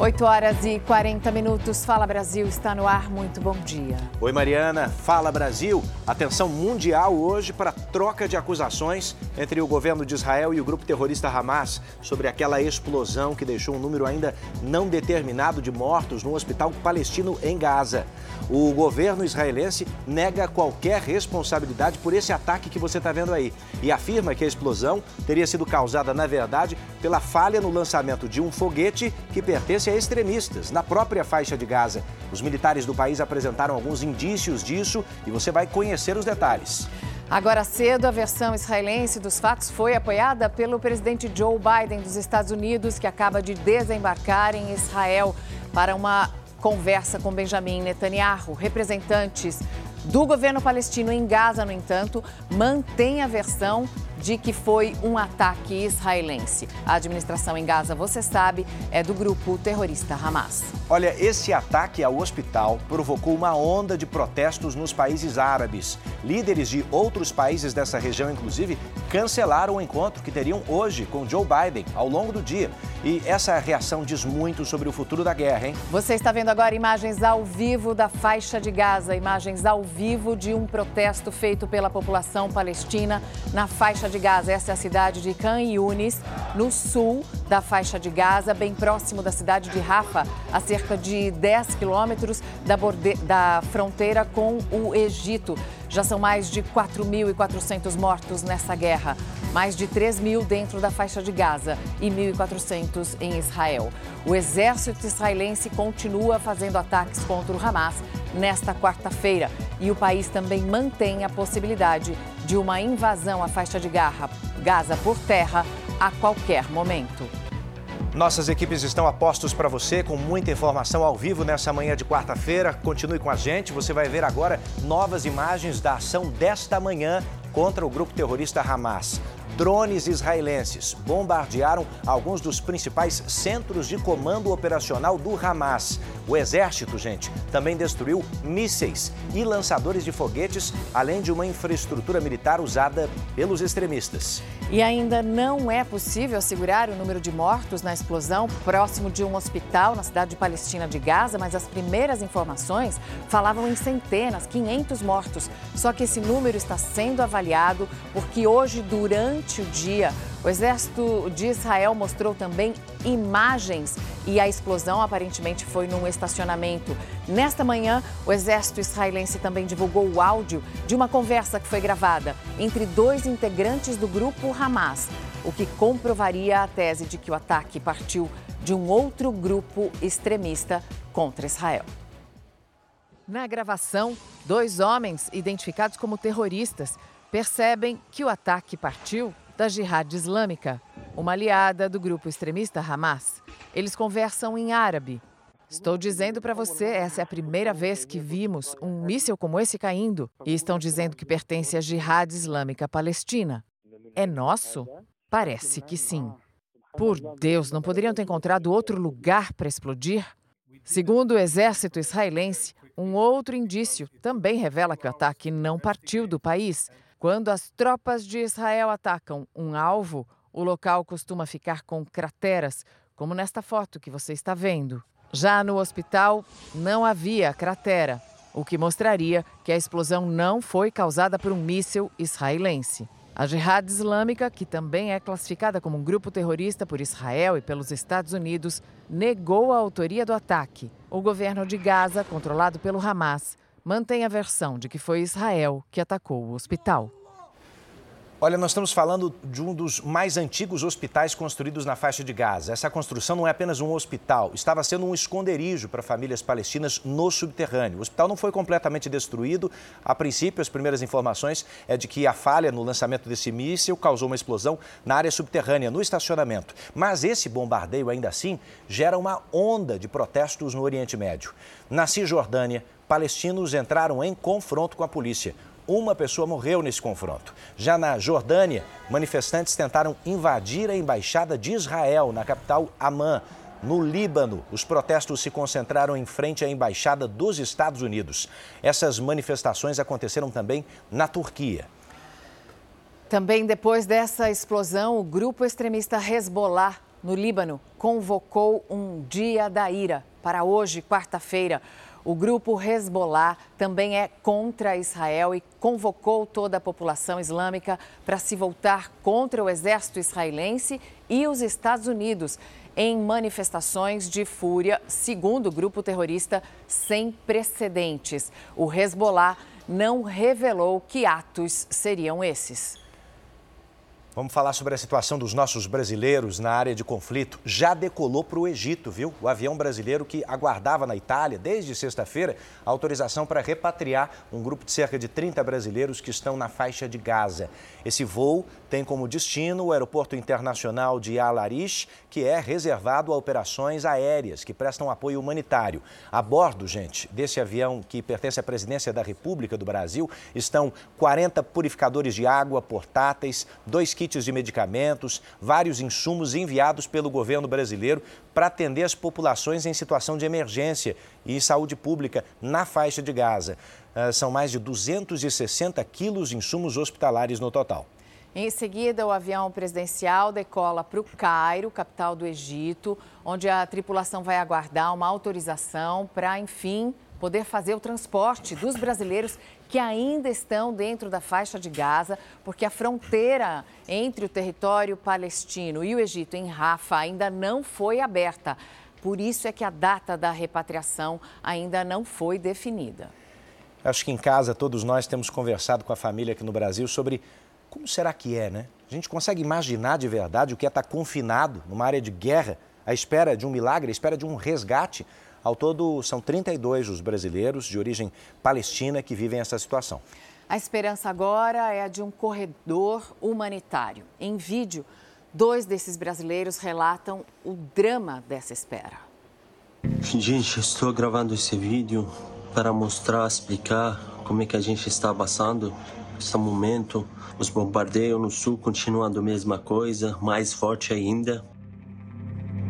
8 horas e 40 minutos. Fala Brasil está no ar. Muito bom dia. Oi, Mariana. Fala Brasil. Atenção mundial hoje para troca de acusações entre o governo de Israel e o grupo terrorista Hamas sobre aquela explosão que deixou um número ainda não determinado de mortos no hospital palestino em Gaza. O governo israelense nega qualquer responsabilidade por esse ataque que você está vendo aí e afirma que a explosão teria sido causada, na verdade, pela falha no lançamento de um foguete que pertence extremistas na própria faixa de Gaza. Os militares do país apresentaram alguns indícios disso e você vai conhecer os detalhes. Agora cedo, a versão israelense dos fatos foi apoiada pelo presidente Joe Biden dos Estados Unidos, que acaba de desembarcar em Israel para uma conversa com Benjamin Netanyahu. Representantes do governo palestino em Gaza, no entanto, mantém a versão de que foi um ataque israelense. A administração em Gaza, você sabe, é do grupo terrorista Hamas. Olha, esse ataque ao hospital provocou uma onda de protestos nos países árabes. Líderes de outros países dessa região, inclusive, cancelaram o encontro que teriam hoje com Joe Biden ao longo do dia. E essa reação diz muito sobre o futuro da guerra, hein? Você está vendo agora imagens ao vivo da faixa de Gaza, imagens ao vivo de um protesto feito pela população palestina na faixa de Gaza. Essa é a cidade de Khan Yunis, no sul da faixa de Gaza, bem próximo da cidade de Rafa, a cerca de 10 quilômetros da, da fronteira com o Egito. Já são mais de 4.400 mortos nessa guerra, mais de 3 mil dentro da faixa de Gaza e 1.400 em Israel. O exército israelense continua fazendo ataques contra o Hamas nesta quarta-feira e o país também mantém a possibilidade de uma invasão à faixa de Gaza por terra a qualquer momento. Nossas equipes estão a postos para você com muita informação ao vivo nessa manhã de quarta-feira. Continue com a gente, você vai ver agora novas imagens da ação desta manhã contra o grupo terrorista Hamas drones israelenses bombardearam alguns dos principais centros de comando operacional do Hamas. O exército, gente, também destruiu mísseis e lançadores de foguetes, além de uma infraestrutura militar usada pelos extremistas. E ainda não é possível assegurar o número de mortos na explosão próximo de um hospital na cidade palestina de Gaza, mas as primeiras informações falavam em centenas, 500 mortos. Só que esse número está sendo avaliado porque hoje, durante durante o dia. O exército de Israel mostrou também imagens e a explosão aparentemente foi num estacionamento. Nesta manhã, o exército israelense também divulgou o áudio de uma conversa que foi gravada entre dois integrantes do grupo Hamas, o que comprovaria a tese de que o ataque partiu de um outro grupo extremista contra Israel. Na gravação, dois homens identificados como terroristas percebem que o ataque partiu da Jihad Islâmica, uma aliada do grupo extremista Hamas. Eles conversam em árabe. Estou dizendo para você, essa é a primeira vez que vimos um míssil como esse caindo e estão dizendo que pertence à Jihad Islâmica Palestina. É nosso? Parece que sim. Por Deus, não poderiam ter encontrado outro lugar para explodir? Segundo o exército israelense, um outro indício também revela que o ataque não partiu do país, quando as tropas de Israel atacam um alvo, o local costuma ficar com crateras, como nesta foto que você está vendo. Já no hospital, não havia cratera, o que mostraria que a explosão não foi causada por um míssil israelense. A Jihad Islâmica, que também é classificada como um grupo terrorista por Israel e pelos Estados Unidos, negou a autoria do ataque. O governo de Gaza, controlado pelo Hamas, mantém a versão de que foi Israel que atacou o hospital. Olha, nós estamos falando de um dos mais antigos hospitais construídos na faixa de Gaza. Essa construção não é apenas um hospital, estava sendo um esconderijo para famílias palestinas no subterrâneo. O hospital não foi completamente destruído. A princípio, as primeiras informações é de que a falha no lançamento desse míssil causou uma explosão na área subterrânea, no estacionamento. Mas esse bombardeio, ainda assim, gera uma onda de protestos no Oriente Médio. Na Cisjordânia, palestinos entraram em confronto com a polícia. Uma pessoa morreu nesse confronto. Já na Jordânia, manifestantes tentaram invadir a embaixada de Israel, na capital Amman. No Líbano, os protestos se concentraram em frente à embaixada dos Estados Unidos. Essas manifestações aconteceram também na Turquia. Também depois dessa explosão, o grupo extremista Hezbollah no Líbano, convocou um dia da ira para hoje, quarta-feira. O grupo Hezbollah também é contra Israel e convocou toda a população islâmica para se voltar contra o exército israelense e os Estados Unidos em manifestações de fúria, segundo o grupo terrorista, sem precedentes. O Hezbollah não revelou que atos seriam esses. Vamos falar sobre a situação dos nossos brasileiros na área de conflito. Já decolou para o Egito, viu? O avião brasileiro que aguardava na Itália desde sexta-feira autorização para repatriar um grupo de cerca de 30 brasileiros que estão na faixa de Gaza. Esse voo tem como destino o Aeroporto Internacional de Al Arish, que é reservado a operações aéreas que prestam apoio humanitário. A bordo, gente, desse avião que pertence à Presidência da República do Brasil, estão 40 purificadores de água portáteis, dois kits kits de medicamentos, vários insumos enviados pelo governo brasileiro para atender as populações em situação de emergência e saúde pública na faixa de Gaza. Ah, são mais de 260 quilos de insumos hospitalares no total. Em seguida, o avião presidencial decola para o Cairo, capital do Egito, onde a tripulação vai aguardar uma autorização para, enfim, poder fazer o transporte dos brasileiros que ainda estão dentro da faixa de Gaza, porque a fronteira entre o território palestino e o Egito, em Rafa, ainda não foi aberta. Por isso é que a data da repatriação ainda não foi definida. Acho que em casa todos nós temos conversado com a família aqui no Brasil sobre como será que é, né? A gente consegue imaginar de verdade o que é estar confinado numa área de guerra, à espera de um milagre, à espera de um resgate. Ao todo, são 32 os brasileiros de origem palestina que vivem essa situação. A esperança agora é a de um corredor humanitário. Em vídeo, dois desses brasileiros relatam o drama dessa espera. Gente, estou gravando esse vídeo para mostrar, explicar como é que a gente está passando esse momento. Os bombardeios no sul continuam a mesma coisa, mais forte ainda.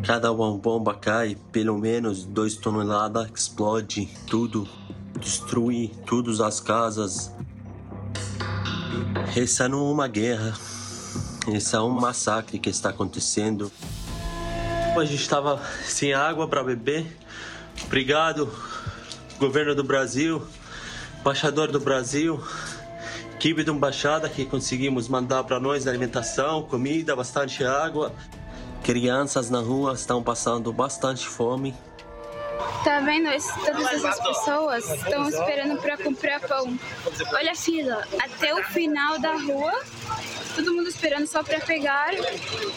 Cada uma bomba cai, pelo menos dois toneladas, explode tudo, destrui todas as casas. Essa não é uma guerra, esse é um massacre que está acontecendo. A gente estava sem água para beber. Obrigado, governo do Brasil, embaixador do Brasil, equipe da embaixada que conseguimos mandar para nós alimentação, comida, bastante água. Crianças na rua estão passando bastante fome. Tá vendo? Todas essas pessoas estão esperando para comprar pão. Olha a fila, até o final da rua, todo mundo esperando só para pegar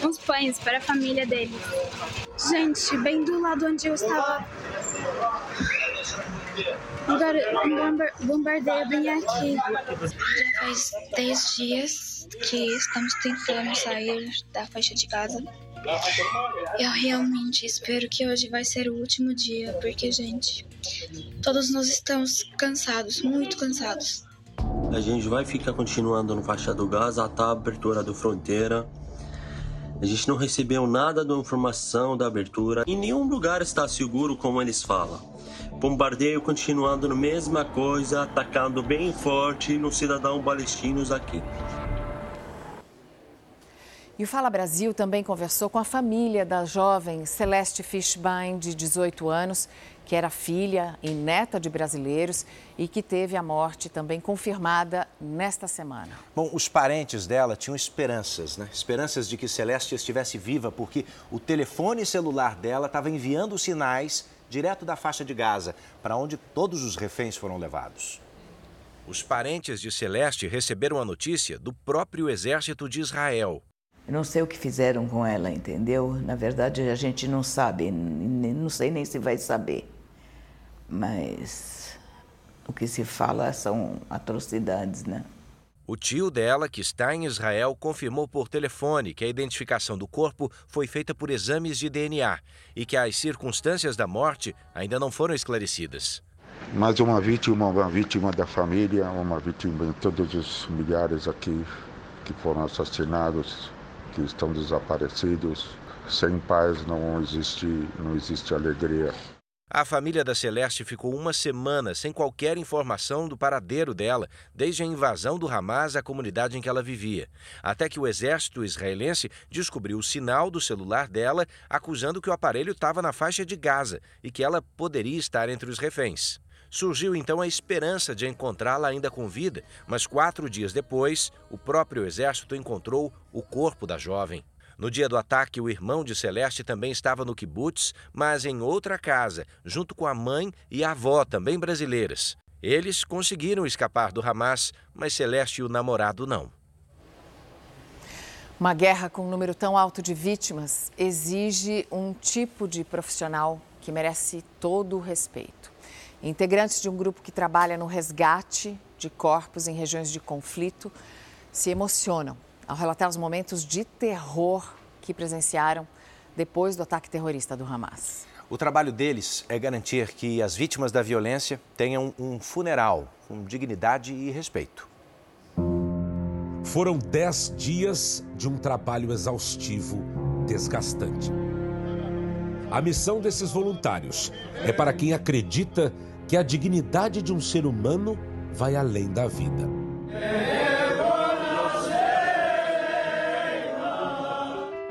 uns pães para a família dele. Gente, bem do lado onde eu estava. Um bombardeio bem aqui. Já faz 10 dias que estamos tentando sair da faixa de casa eu realmente espero que hoje vai ser o último dia, porque, gente, todos nós estamos cansados, muito cansados. A gente vai ficar continuando no faixa do gás até a abertura da fronteira. A gente não recebeu nada da informação da abertura. Em nenhum lugar está seguro como eles falam. Bombardeio continuando na mesma coisa, atacando bem forte nos cidadãos palestinos aqui. E o Fala Brasil também conversou com a família da jovem Celeste Fishbein, de 18 anos, que era filha e neta de brasileiros e que teve a morte também confirmada nesta semana. Bom, os parentes dela tinham esperanças, né? Esperanças de que Celeste estivesse viva, porque o telefone celular dela estava enviando sinais direto da faixa de Gaza, para onde todos os reféns foram levados. Os parentes de Celeste receberam a notícia do próprio exército de Israel. Eu não sei o que fizeram com ela, entendeu? Na verdade, a gente não sabe, não sei nem se vai saber. Mas o que se fala são atrocidades, né? O tio dela, que está em Israel, confirmou por telefone que a identificação do corpo foi feita por exames de DNA e que as circunstâncias da morte ainda não foram esclarecidas. Mais uma vítima, uma vítima da família, uma vítima de todos os milhares aqui que foram assassinados que estão desaparecidos. Sem paz não existe, não existe alegria. A família da Celeste ficou uma semana sem qualquer informação do paradeiro dela, desde a invasão do Hamas à comunidade em que ela vivia, até que o exército israelense descobriu o sinal do celular dela, acusando que o aparelho estava na faixa de Gaza e que ela poderia estar entre os reféns. Surgiu então a esperança de encontrá-la ainda com vida, mas quatro dias depois, o próprio exército encontrou o corpo da jovem. No dia do ataque, o irmão de Celeste também estava no kibbutz, mas em outra casa, junto com a mãe e a avó, também brasileiras. Eles conseguiram escapar do Hamas, mas Celeste e o namorado não. Uma guerra com um número tão alto de vítimas exige um tipo de profissional que merece todo o respeito. Integrantes de um grupo que trabalha no resgate de corpos em regiões de conflito se emocionam ao relatar os momentos de terror que presenciaram depois do ataque terrorista do Hamas. O trabalho deles é garantir que as vítimas da violência tenham um funeral com dignidade e respeito. Foram dez dias de um trabalho exaustivo, desgastante. A missão desses voluntários é para quem acredita que a dignidade de um ser humano vai além da vida.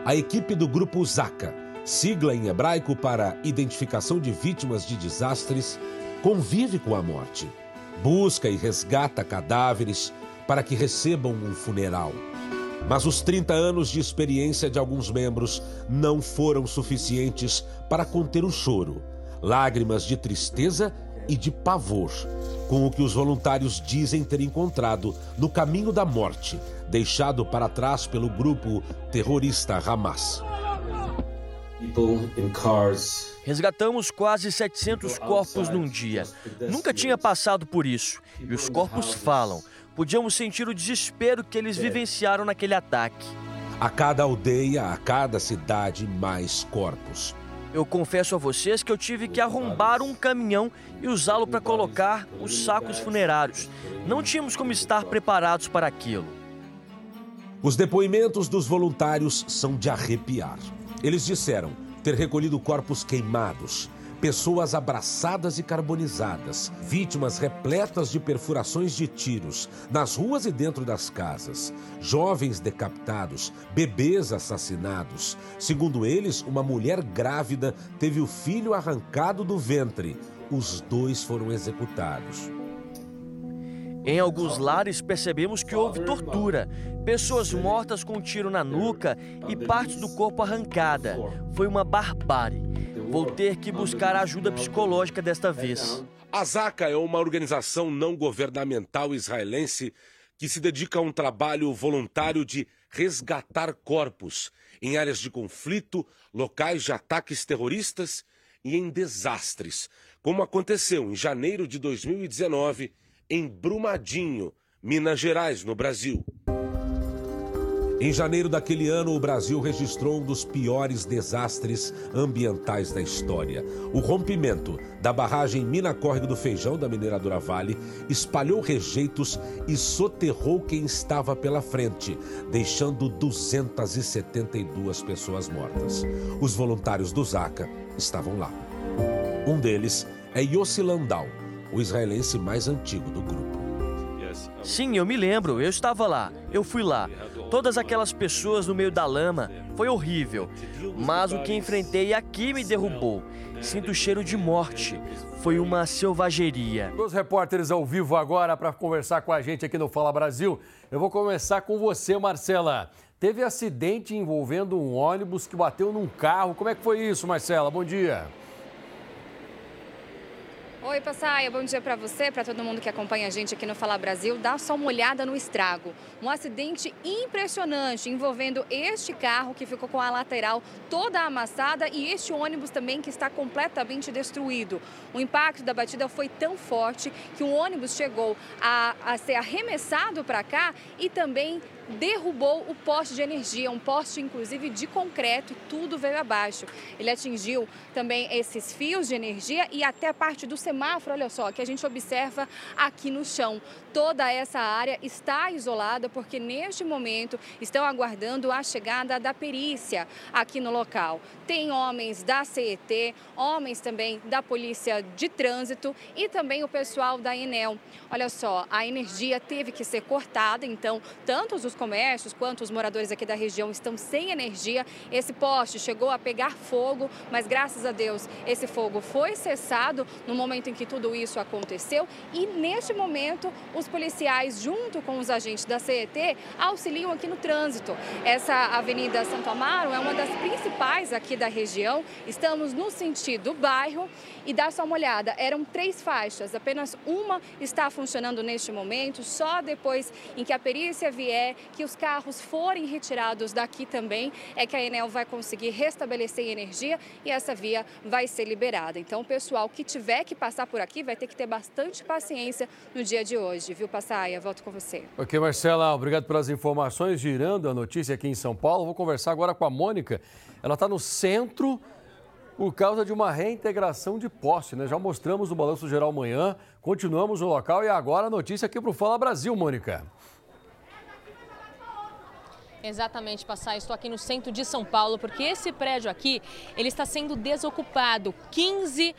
A equipe do grupo Zaka, sigla em hebraico para Identificação de Vítimas de Desastres, convive com a morte, busca e resgata cadáveres para que recebam um funeral. Mas os 30 anos de experiência de alguns membros não foram suficientes para conter o choro, lágrimas de tristeza e de pavor com o que os voluntários dizem ter encontrado no caminho da morte, deixado para trás pelo grupo terrorista Hamas. Resgatamos quase 700 corpos num dia. Nunca tinha passado por isso. E os corpos falam. Podíamos sentir o desespero que eles vivenciaram naquele ataque. A cada aldeia, a cada cidade, mais corpos. Eu confesso a vocês que eu tive que arrombar um caminhão e usá-lo para colocar os sacos funerários. Não tínhamos como estar preparados para aquilo. Os depoimentos dos voluntários são de arrepiar. Eles disseram ter recolhido corpos queimados, pessoas abraçadas e carbonizadas, vítimas repletas de perfurações de tiros, nas ruas e dentro das casas, jovens decapitados, bebês assassinados. Segundo eles, uma mulher grávida teve o filho arrancado do ventre. Os dois foram executados. Em alguns lares percebemos que houve tortura, pessoas mortas com um tiro na nuca e partes do corpo arrancada. Foi uma barbárie. Vou ter que buscar ajuda psicológica desta vez. A ZACA é uma organização não governamental israelense que se dedica a um trabalho voluntário de resgatar corpos em áreas de conflito, locais de ataques terroristas e em desastres, como aconteceu em janeiro de 2019 em Brumadinho, Minas Gerais, no Brasil. Em janeiro daquele ano, o Brasil registrou um dos piores desastres ambientais da história. O rompimento da barragem Mina Córrego do Feijão, da mineradora Vale, espalhou rejeitos e soterrou quem estava pela frente, deixando 272 pessoas mortas. Os voluntários do Zaca estavam lá. Um deles é Yossi Landau, o israelense mais antigo do grupo. Sim, eu me lembro, eu estava lá, eu fui lá. Todas aquelas pessoas no meio da lama, foi horrível. Mas o que enfrentei aqui me derrubou. Sinto o cheiro de morte. Foi uma selvageria. Os repórteres ao vivo agora para conversar com a gente aqui no Fala Brasil. Eu vou começar com você, Marcela. Teve acidente envolvendo um ônibus que bateu num carro. Como é que foi isso, Marcela? Bom dia. Oi, Passaia, bom dia para você, para todo mundo que acompanha a gente aqui no Fala Brasil. Dá só uma olhada no estrago. Um acidente impressionante envolvendo este carro que ficou com a lateral toda amassada e este ônibus também que está completamente destruído. O impacto da batida foi tão forte que o ônibus chegou a, a ser arremessado para cá e também derrubou o poste de energia, um poste inclusive de concreto, e tudo veio abaixo. Ele atingiu também esses fios de energia e até a parte do semáforo, olha só, que a gente observa aqui no chão. Toda essa área está isolada porque neste momento estão aguardando a chegada da perícia aqui no local. Tem homens da CET, homens também da Polícia de Trânsito e também o pessoal da Enel. Olha só, a energia teve que ser cortada, então tanto os comércios quanto os moradores aqui da região estão sem energia. Esse poste chegou a pegar fogo, mas graças a Deus esse fogo foi cessado no momento em que tudo isso aconteceu e neste momento os policiais junto com os agentes da CET auxiliam aqui no trânsito. Essa Avenida Santo Amaro é uma das principais aqui da região. Estamos no sentido bairro e dá só uma olhada, eram três faixas, apenas uma está funcionando neste momento, só depois em que a perícia vier, que os carros forem retirados daqui também, é que a Enel vai conseguir restabelecer energia e essa via vai ser liberada. Então, o pessoal que tiver que passar por aqui vai ter que ter bastante paciência no dia de hoje, viu, Passaia? Volto com você. Ok, Marcela, obrigado pelas informações. Girando a notícia aqui em São Paulo, vou conversar agora com a Mônica. Ela está no centro por causa de uma reintegração de posse. Né? Já mostramos no Balanço Geral amanhã, continuamos no local e agora a notícia aqui para o Fala Brasil, Mônica. Exatamente, Passar. Estou aqui no centro de São Paulo porque esse prédio aqui ele está sendo desocupado. 15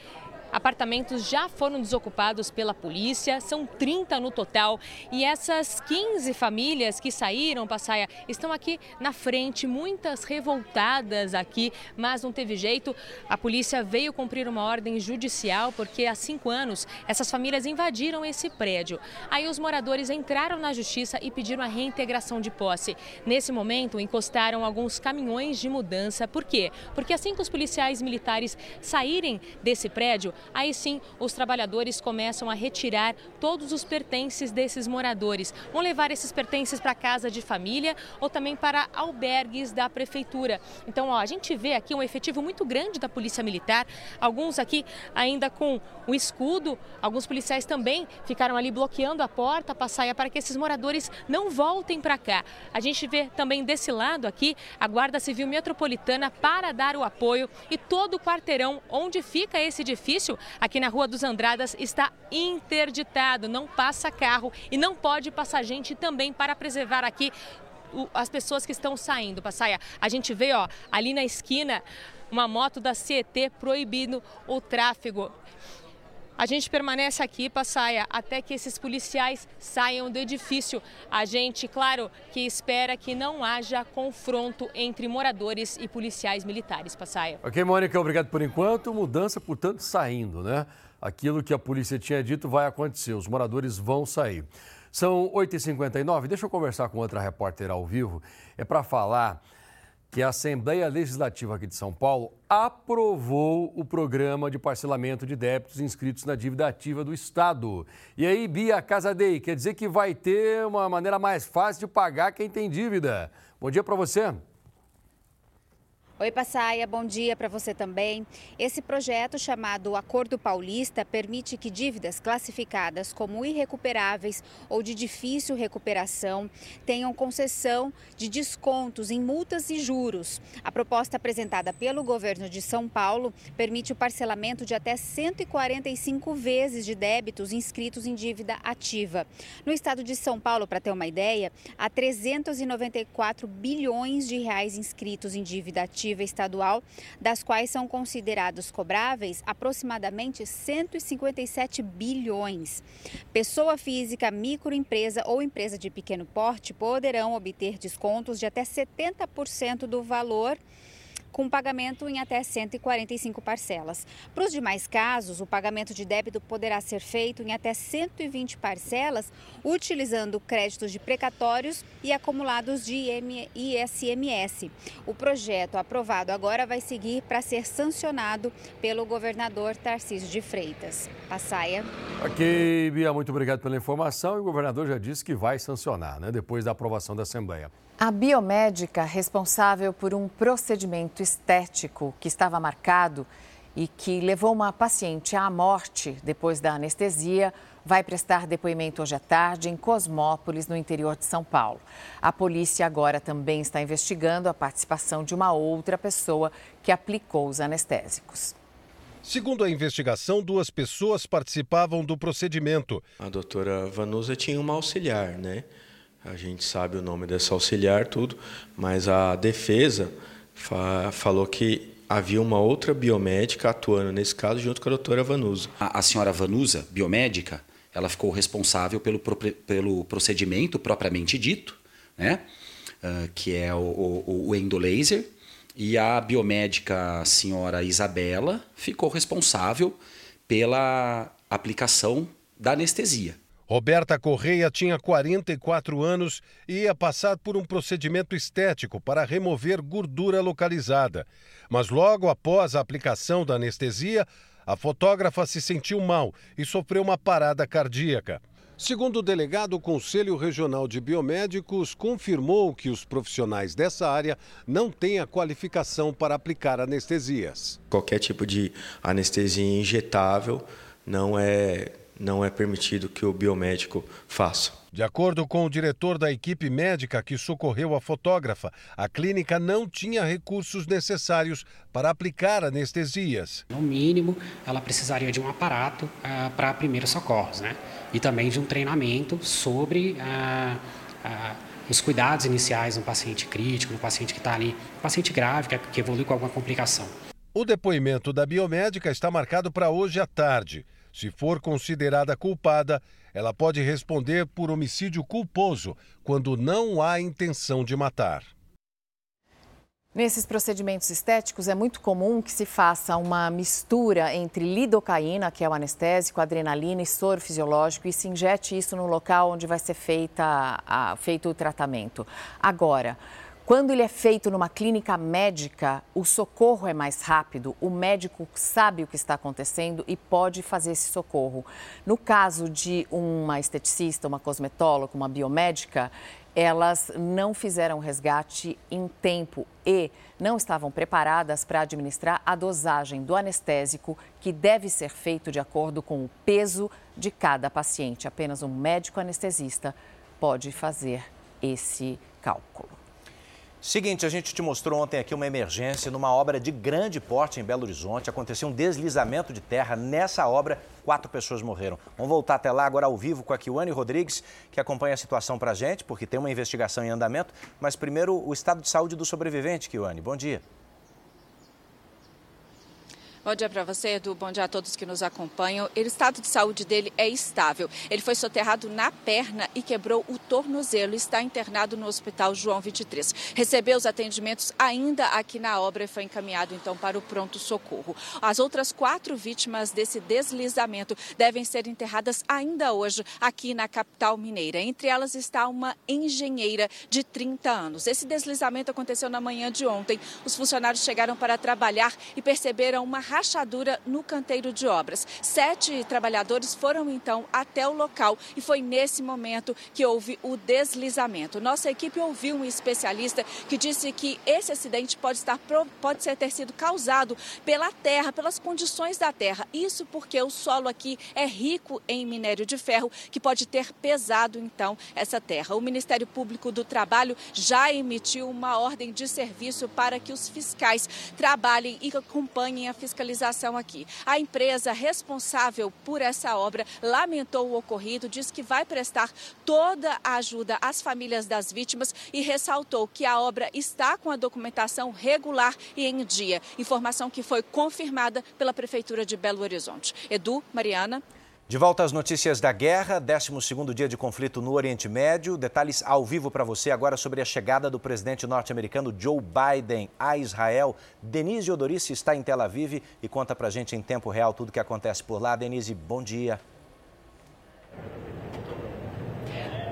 Apartamentos já foram desocupados pela polícia, são 30 no total. E essas 15 famílias que saíram, Passaia, estão aqui na frente, muitas revoltadas aqui, mas não teve jeito. A polícia veio cumprir uma ordem judicial porque há cinco anos essas famílias invadiram esse prédio. Aí os moradores entraram na justiça e pediram a reintegração de posse. Nesse momento, encostaram alguns caminhões de mudança. Por quê? Porque assim que os policiais militares saírem desse prédio, aí sim os trabalhadores começam a retirar todos os pertences desses moradores. Vão levar esses pertences para casa de família ou também para albergues da prefeitura. Então, ó, a gente vê aqui um efetivo muito grande da Polícia Militar, alguns aqui ainda com o escudo, alguns policiais também ficaram ali bloqueando a porta, a saia para que esses moradores não voltem para cá. A gente vê também desse lado aqui a Guarda Civil Metropolitana para dar o apoio e todo o quarteirão onde fica esse edifício aqui na Rua dos Andradas está interditado, não passa carro e não pode passar gente também para preservar aqui as pessoas que estão saindo, Passaia. A gente vê, ó, ali na esquina, uma moto da CET proibindo o tráfego. A gente permanece aqui, Passaia, até que esses policiais saiam do edifício. A gente, claro, que espera que não haja confronto entre moradores e policiais militares, Passaia. Ok, Mônica, obrigado por enquanto. Mudança, portanto, saindo, né? Aquilo que a polícia tinha dito vai acontecer, os moradores vão sair. São 8h59, deixa eu conversar com outra repórter ao vivo. É para falar que a Assembleia Legislativa aqui de São Paulo aprovou o programa de parcelamento de débitos inscritos na dívida ativa do Estado. E aí, Bia Casadei, quer dizer que vai ter uma maneira mais fácil de pagar quem tem dívida. Bom dia para você. Oi, Passaia, bom dia para você também. Esse projeto, chamado Acordo Paulista, permite que dívidas classificadas como irrecuperáveis ou de difícil recuperação tenham concessão de descontos em multas e juros. A proposta apresentada pelo governo de São Paulo permite o parcelamento de até 145 vezes de débitos inscritos em dívida ativa. No estado de São Paulo, para ter uma ideia, há 394 bilhões de reais inscritos em dívida ativa estadual, das quais são considerados cobráveis aproximadamente 157 bilhões. Pessoa física, microempresa ou empresa de pequeno porte poderão obter descontos de até 70% do valor com pagamento em até 145 parcelas. Para os demais casos, o pagamento de débito poderá ser feito em até 120 parcelas, utilizando créditos de precatórios e acumulados de ISMS. O projeto aprovado agora vai seguir para ser sancionado pelo governador Tarcísio de Freitas. Passaia. Ok, Bia, muito obrigado pela informação. E o governador já disse que vai sancionar, né, depois da aprovação da Assembleia. A biomédica responsável por um procedimento estético que estava marcado e que levou uma paciente à morte depois da anestesia vai prestar depoimento hoje à tarde em Cosmópolis, no interior de São Paulo. A polícia agora também está investigando a participação de uma outra pessoa que aplicou os anestésicos. Segundo a investigação, duas pessoas participavam do procedimento. A doutora Vanusa tinha uma auxiliar, né? A gente sabe o nome dessa auxiliar, tudo, mas a defesa fa falou que havia uma outra biomédica atuando nesse caso junto com a doutora Vanusa. A, a senhora Vanusa, biomédica, ela ficou responsável pelo, pelo procedimento propriamente dito, né? Uh, que é o, o, o endolaser, e a biomédica senhora Isabela ficou responsável pela aplicação da anestesia. Roberta Correia tinha 44 anos e ia passar por um procedimento estético para remover gordura localizada. Mas logo após a aplicação da anestesia, a fotógrafa se sentiu mal e sofreu uma parada cardíaca. Segundo o delegado, o Conselho Regional de Biomédicos confirmou que os profissionais dessa área não têm a qualificação para aplicar anestesias. Qualquer tipo de anestesia injetável não é não é permitido que o biomédico faça. De acordo com o diretor da equipe médica que socorreu a fotógrafa, a clínica não tinha recursos necessários para aplicar anestesias. No mínimo, ela precisaria de um aparato uh, para primeiros socorros, né? E também de um treinamento sobre uh, uh, os cuidados iniciais no paciente crítico, no paciente que está ali, paciente grave, que, que evolui com alguma complicação. O depoimento da biomédica está marcado para hoje à tarde. Se for considerada culpada, ela pode responder por homicídio culposo, quando não há intenção de matar. Nesses procedimentos estéticos, é muito comum que se faça uma mistura entre lidocaína, que é o anestésico, adrenalina e soro fisiológico, e se injete isso no local onde vai ser feita a, feito o tratamento. Agora, quando ele é feito numa clínica médica, o socorro é mais rápido, o médico sabe o que está acontecendo e pode fazer esse socorro. No caso de uma esteticista, uma cosmetóloga, uma biomédica, elas não fizeram resgate em tempo e não estavam preparadas para administrar a dosagem do anestésico, que deve ser feito de acordo com o peso de cada paciente. Apenas um médico anestesista pode fazer esse. Seguinte, a gente te mostrou ontem aqui uma emergência numa obra de grande porte em Belo Horizonte. Aconteceu um deslizamento de terra. Nessa obra, quatro pessoas morreram. Vamos voltar até lá agora ao vivo com a Kiwane Rodrigues, que acompanha a situação para a gente, porque tem uma investigação em andamento. Mas primeiro, o estado de saúde do sobrevivente, Kiwane. Bom dia. Bom dia para você, Edu. Bom dia a todos que nos acompanham. O estado de saúde dele é estável. Ele foi soterrado na perna e quebrou o tornozelo. Está internado no Hospital João 23. Recebeu os atendimentos ainda aqui na obra e foi encaminhado então para o pronto-socorro. As outras quatro vítimas desse deslizamento devem ser enterradas ainda hoje aqui na capital mineira. Entre elas está uma engenheira de 30 anos. Esse deslizamento aconteceu na manhã de ontem. Os funcionários chegaram para trabalhar e perceberam uma rachadura no canteiro de obras. Sete trabalhadores foram então até o local e foi nesse momento que houve o deslizamento. Nossa equipe ouviu um especialista que disse que esse acidente pode, estar, pode ser, ter sido causado pela terra, pelas condições da terra. Isso porque o solo aqui é rico em minério de ferro, que pode ter pesado então essa terra. O Ministério Público do Trabalho já emitiu uma ordem de serviço para que os fiscais trabalhem e acompanhem a fiscalização fiscalização aqui. A empresa responsável por essa obra lamentou o ocorrido, disse que vai prestar toda a ajuda às famílias das vítimas e ressaltou que a obra está com a documentação regular e em dia. Informação que foi confirmada pela Prefeitura de Belo Horizonte. Edu, Mariana. De volta às notícias da guerra, 12º dia de conflito no Oriente Médio. Detalhes ao vivo para você agora sobre a chegada do presidente norte-americano Joe Biden a Israel. Denise Odorice está em Tel Aviv e conta para gente em tempo real tudo o que acontece por lá. Denise, bom dia.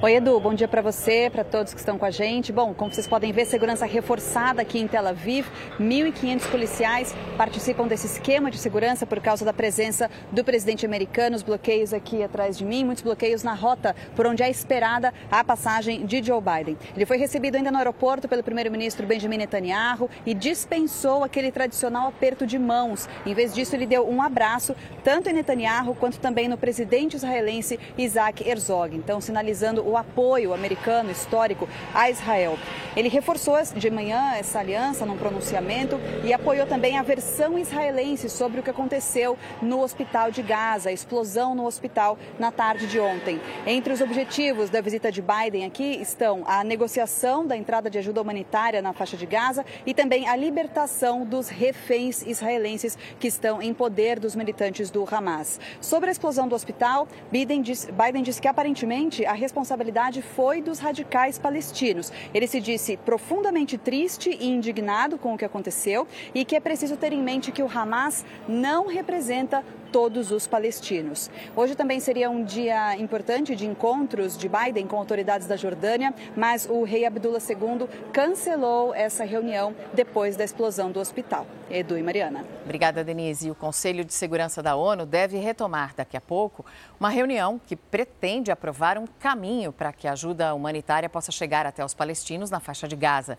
Oi, Edu, bom dia para você, para todos que estão com a gente. Bom, como vocês podem ver, segurança reforçada aqui em Tel Aviv. 1.500 policiais participam desse esquema de segurança por causa da presença do presidente americano. Os bloqueios aqui atrás de mim, muitos bloqueios na rota por onde é esperada a passagem de Joe Biden. Ele foi recebido ainda no aeroporto pelo primeiro-ministro Benjamin Netanyahu e dispensou aquele tradicional aperto de mãos. Em vez disso, ele deu um abraço tanto em Netanyahu quanto também no presidente israelense Isaac Herzog. Então, sinalizando o apoio americano histórico a Israel. Ele reforçou de manhã essa aliança num pronunciamento e apoiou também a versão israelense sobre o que aconteceu no hospital de Gaza, a explosão no hospital na tarde de ontem. Entre os objetivos da visita de Biden aqui estão a negociação da entrada de ajuda humanitária na faixa de Gaza e também a libertação dos reféns israelenses que estão em poder dos militantes do Hamas. Sobre a explosão do hospital, Biden disse, Biden disse que aparentemente a responsabilidade responsabilidade foi dos radicais palestinos. Ele se disse profundamente triste e indignado com o que aconteceu e que é preciso ter em mente que o Hamas não representa todos os palestinos. Hoje também seria um dia importante de encontros de Biden com autoridades da Jordânia, mas o rei Abdullah II cancelou essa reunião depois da explosão do hospital. Edu e Mariana. Obrigada, Denise. E o Conselho de Segurança da ONU deve retomar daqui a pouco uma reunião que pretende aprovar um caminho para que a ajuda humanitária possa chegar até os palestinos na faixa de Gaza.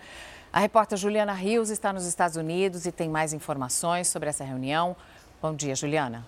A repórter Juliana Rios está nos Estados Unidos e tem mais informações sobre essa reunião. Bom dia, Juliana.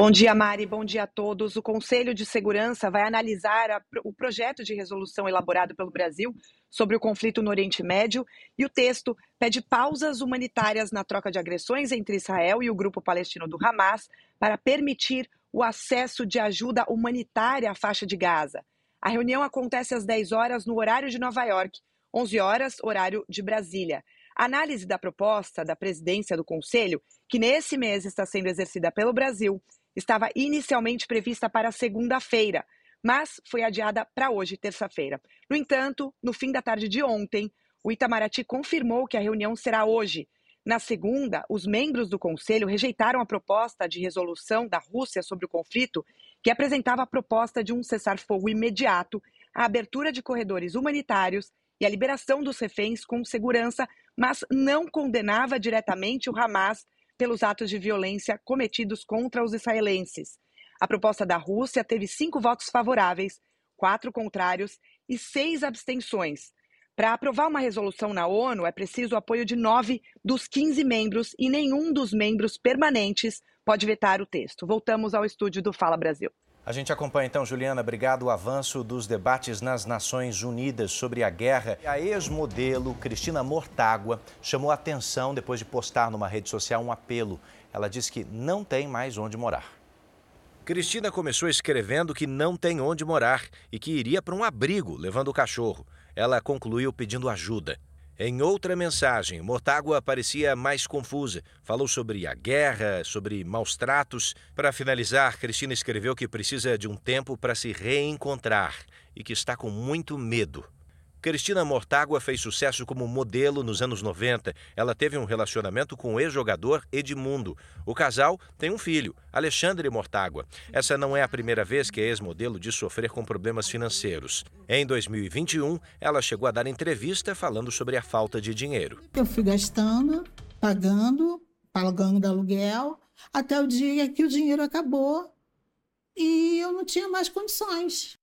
Bom dia, Mari. Bom dia a todos. O Conselho de Segurança vai analisar a, o projeto de resolução elaborado pelo Brasil sobre o conflito no Oriente Médio e o texto pede pausas humanitárias na troca de agressões entre Israel e o grupo palestino do Hamas para permitir o acesso de ajuda humanitária à faixa de Gaza. A reunião acontece às 10 horas no horário de Nova York, 11 horas, horário de Brasília. A análise da proposta da presidência do Conselho, que nesse mês está sendo exercida pelo Brasil, estava inicialmente prevista para segunda-feira, mas foi adiada para hoje, terça-feira. No entanto, no fim da tarde de ontem, o Itamaraty confirmou que a reunião será hoje. Na segunda, os membros do Conselho rejeitaram a proposta de resolução da Rússia sobre o conflito, que apresentava a proposta de um cessar-fogo imediato, a abertura de corredores humanitários e a liberação dos reféns com segurança, mas não condenava diretamente o Hamas pelos atos de violência cometidos contra os israelenses. A proposta da Rússia teve cinco votos favoráveis, quatro contrários e seis abstenções. Para aprovar uma resolução na ONU, é preciso o apoio de nove dos 15 membros e nenhum dos membros permanentes pode vetar o texto. Voltamos ao estúdio do Fala Brasil. A gente acompanha então, Juliana, obrigado, o avanço dos debates nas Nações Unidas sobre a guerra. A ex-modelo Cristina Mortágua chamou atenção depois de postar numa rede social um apelo. Ela disse que não tem mais onde morar. Cristina começou escrevendo que não tem onde morar e que iria para um abrigo levando o cachorro. Ela concluiu pedindo ajuda. Em outra mensagem, Mortágua parecia mais confusa. Falou sobre a guerra, sobre maus tratos. Para finalizar, Cristina escreveu que precisa de um tempo para se reencontrar e que está com muito medo. Cristina Mortágua fez sucesso como modelo nos anos 90. Ela teve um relacionamento com o ex-jogador Edmundo. O casal tem um filho, Alexandre Mortágua. Essa não é a primeira vez que a ex-modelo diz sofrer com problemas financeiros. Em 2021, ela chegou a dar entrevista falando sobre a falta de dinheiro. Eu fui gastando, pagando, pagando aluguel, até o dia que o dinheiro acabou e eu não tinha mais condições.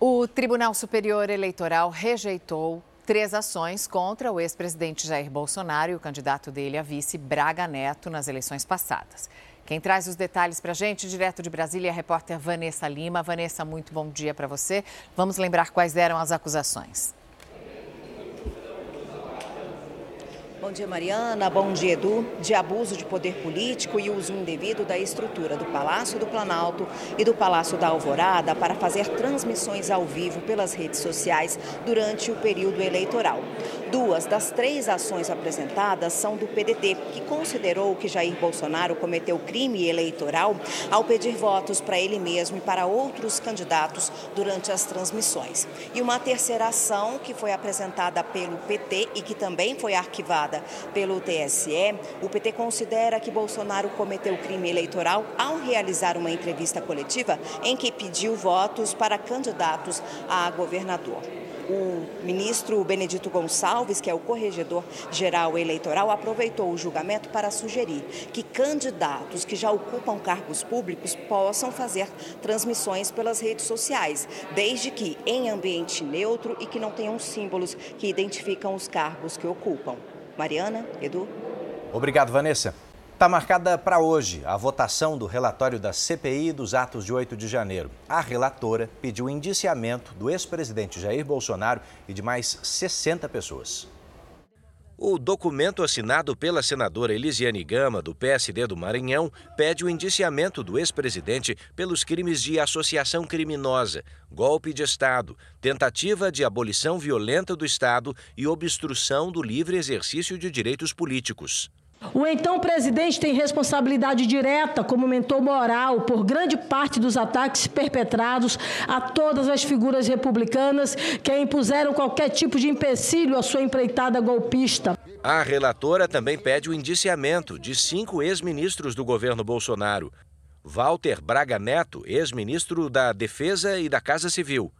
O Tribunal Superior Eleitoral rejeitou três ações contra o ex-presidente Jair Bolsonaro e o candidato dele a vice, Braga Neto, nas eleições passadas. Quem traz os detalhes para a gente, direto de Brasília, é a repórter Vanessa Lima. Vanessa, muito bom dia para você. Vamos lembrar quais eram as acusações. Bom dia, Mariana. Bom dia, Edu. De abuso de poder político e uso indevido da estrutura do Palácio do Planalto e do Palácio da Alvorada para fazer transmissões ao vivo pelas redes sociais durante o período eleitoral. Duas das três ações apresentadas são do PDT, que considerou que Jair Bolsonaro cometeu crime eleitoral ao pedir votos para ele mesmo e para outros candidatos durante as transmissões. E uma terceira ação que foi apresentada pelo PT e que também foi arquivada pelo TSE, o PT considera que Bolsonaro cometeu crime eleitoral ao realizar uma entrevista coletiva em que pediu votos para candidatos a governador o ministro Benedito Gonçalves, que é o corregedor geral eleitoral, aproveitou o julgamento para sugerir que candidatos que já ocupam cargos públicos possam fazer transmissões pelas redes sociais, desde que em ambiente neutro e que não tenham símbolos que identificam os cargos que ocupam. Mariana, Edu. Obrigado, Vanessa. Está marcada para hoje a votação do relatório da CPI dos atos de 8 de janeiro. A relatora pediu indiciamento do ex-presidente Jair Bolsonaro e de mais 60 pessoas. O documento assinado pela senadora Elisiane Gama, do PSD do Maranhão, pede o indiciamento do ex-presidente pelos crimes de associação criminosa, golpe de Estado, tentativa de abolição violenta do Estado e obstrução do livre exercício de direitos políticos. O então presidente tem responsabilidade direta como mentor moral por grande parte dos ataques perpetrados a todas as figuras republicanas que impuseram qualquer tipo de empecilho à sua empreitada golpista. A relatora também pede o indiciamento de cinco ex-ministros do governo Bolsonaro. Walter Braga Neto, ex-ministro da Defesa e da Casa Civil.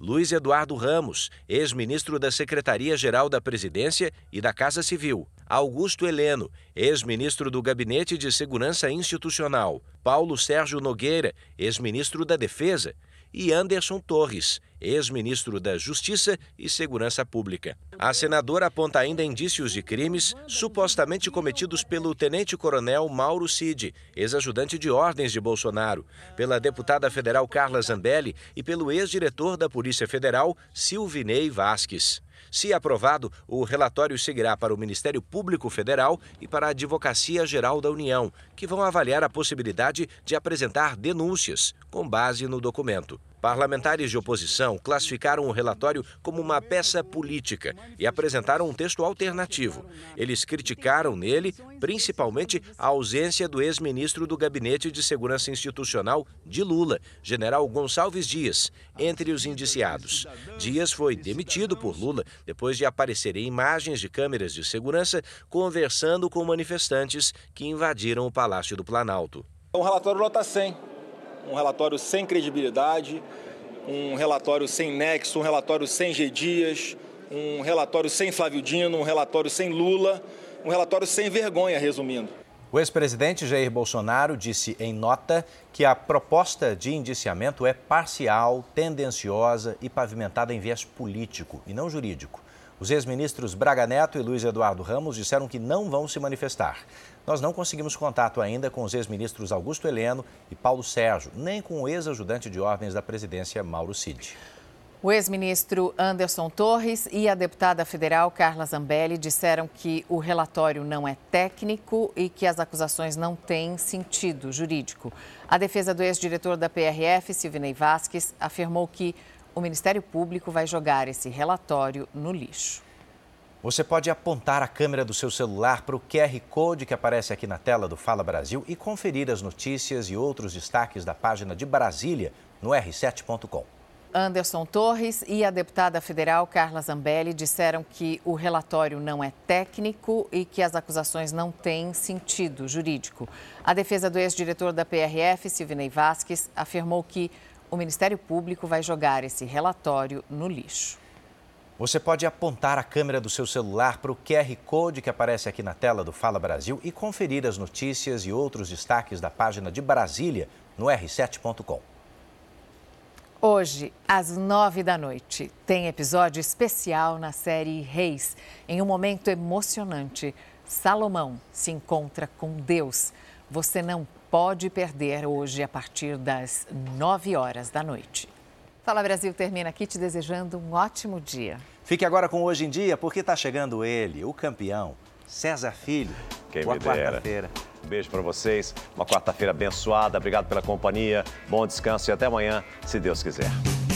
Luiz Eduardo Ramos, ex-ministro da Secretaria-Geral da Presidência e da Casa Civil. Augusto Heleno, ex-ministro do Gabinete de Segurança Institucional. Paulo Sérgio Nogueira, ex-ministro da Defesa e Anderson Torres, ex-ministro da Justiça e Segurança Pública. A senadora aponta ainda indícios de crimes supostamente cometidos pelo tenente-coronel Mauro Cid, ex-ajudante de ordens de Bolsonaro, pela deputada federal Carla Zambelli e pelo ex-diretor da Polícia Federal Silvinei Vasques. Se aprovado, o relatório seguirá para o Ministério Público Federal e para a Advocacia Geral da União, que vão avaliar a possibilidade de apresentar denúncias com base no documento. Parlamentares de oposição classificaram o relatório como uma peça política e apresentaram um texto alternativo. Eles criticaram nele, principalmente, a ausência do ex-ministro do Gabinete de Segurança Institucional de Lula, general Gonçalves Dias, entre os indiciados. Dias foi demitido por Lula depois de aparecer em imagens de câmeras de segurança conversando com manifestantes que invadiram o Palácio do Planalto. Um relatório nota 100 um relatório sem credibilidade, um relatório sem nexo, um relatório sem G. Dias, um relatório sem Flávio Dino, um relatório sem Lula, um relatório sem vergonha, resumindo. O ex-presidente Jair Bolsonaro disse em nota que a proposta de indiciamento é parcial, tendenciosa e pavimentada em viés político e não jurídico. Os ex-ministros Braga Neto e Luiz Eduardo Ramos disseram que não vão se manifestar. Nós não conseguimos contato ainda com os ex-ministros Augusto Heleno e Paulo Sérgio, nem com o ex-ajudante de ordens da presidência, Mauro Cid. O ex-ministro Anderson Torres e a deputada federal Carla Zambelli disseram que o relatório não é técnico e que as acusações não têm sentido jurídico. A defesa do ex-diretor da PRF, Silvinei Vasques, afirmou que o Ministério Público vai jogar esse relatório no lixo. Você pode apontar a câmera do seu celular para o QR Code que aparece aqui na tela do Fala Brasil e conferir as notícias e outros destaques da página de Brasília no r7.com. Anderson Torres e a deputada federal Carla Zambelli disseram que o relatório não é técnico e que as acusações não têm sentido jurídico. A defesa do ex-diretor da PRF, Silvinei Vasques, afirmou que o Ministério Público vai jogar esse relatório no lixo. Você pode apontar a câmera do seu celular para o QR Code que aparece aqui na tela do Fala Brasil e conferir as notícias e outros destaques da página de Brasília no r7.com. Hoje, às nove da noite, tem episódio especial na série Reis. Em um momento emocionante, Salomão se encontra com Deus. Você não pode perder hoje a partir das 9 horas da noite. Fala Brasil termina aqui te desejando um ótimo dia. Fique agora com Hoje em Dia, porque está chegando ele, o campeão, César Filho. Quem Boa quarta-feira. Um beijo para vocês, uma quarta-feira abençoada. Obrigado pela companhia, bom descanso e até amanhã, se Deus quiser.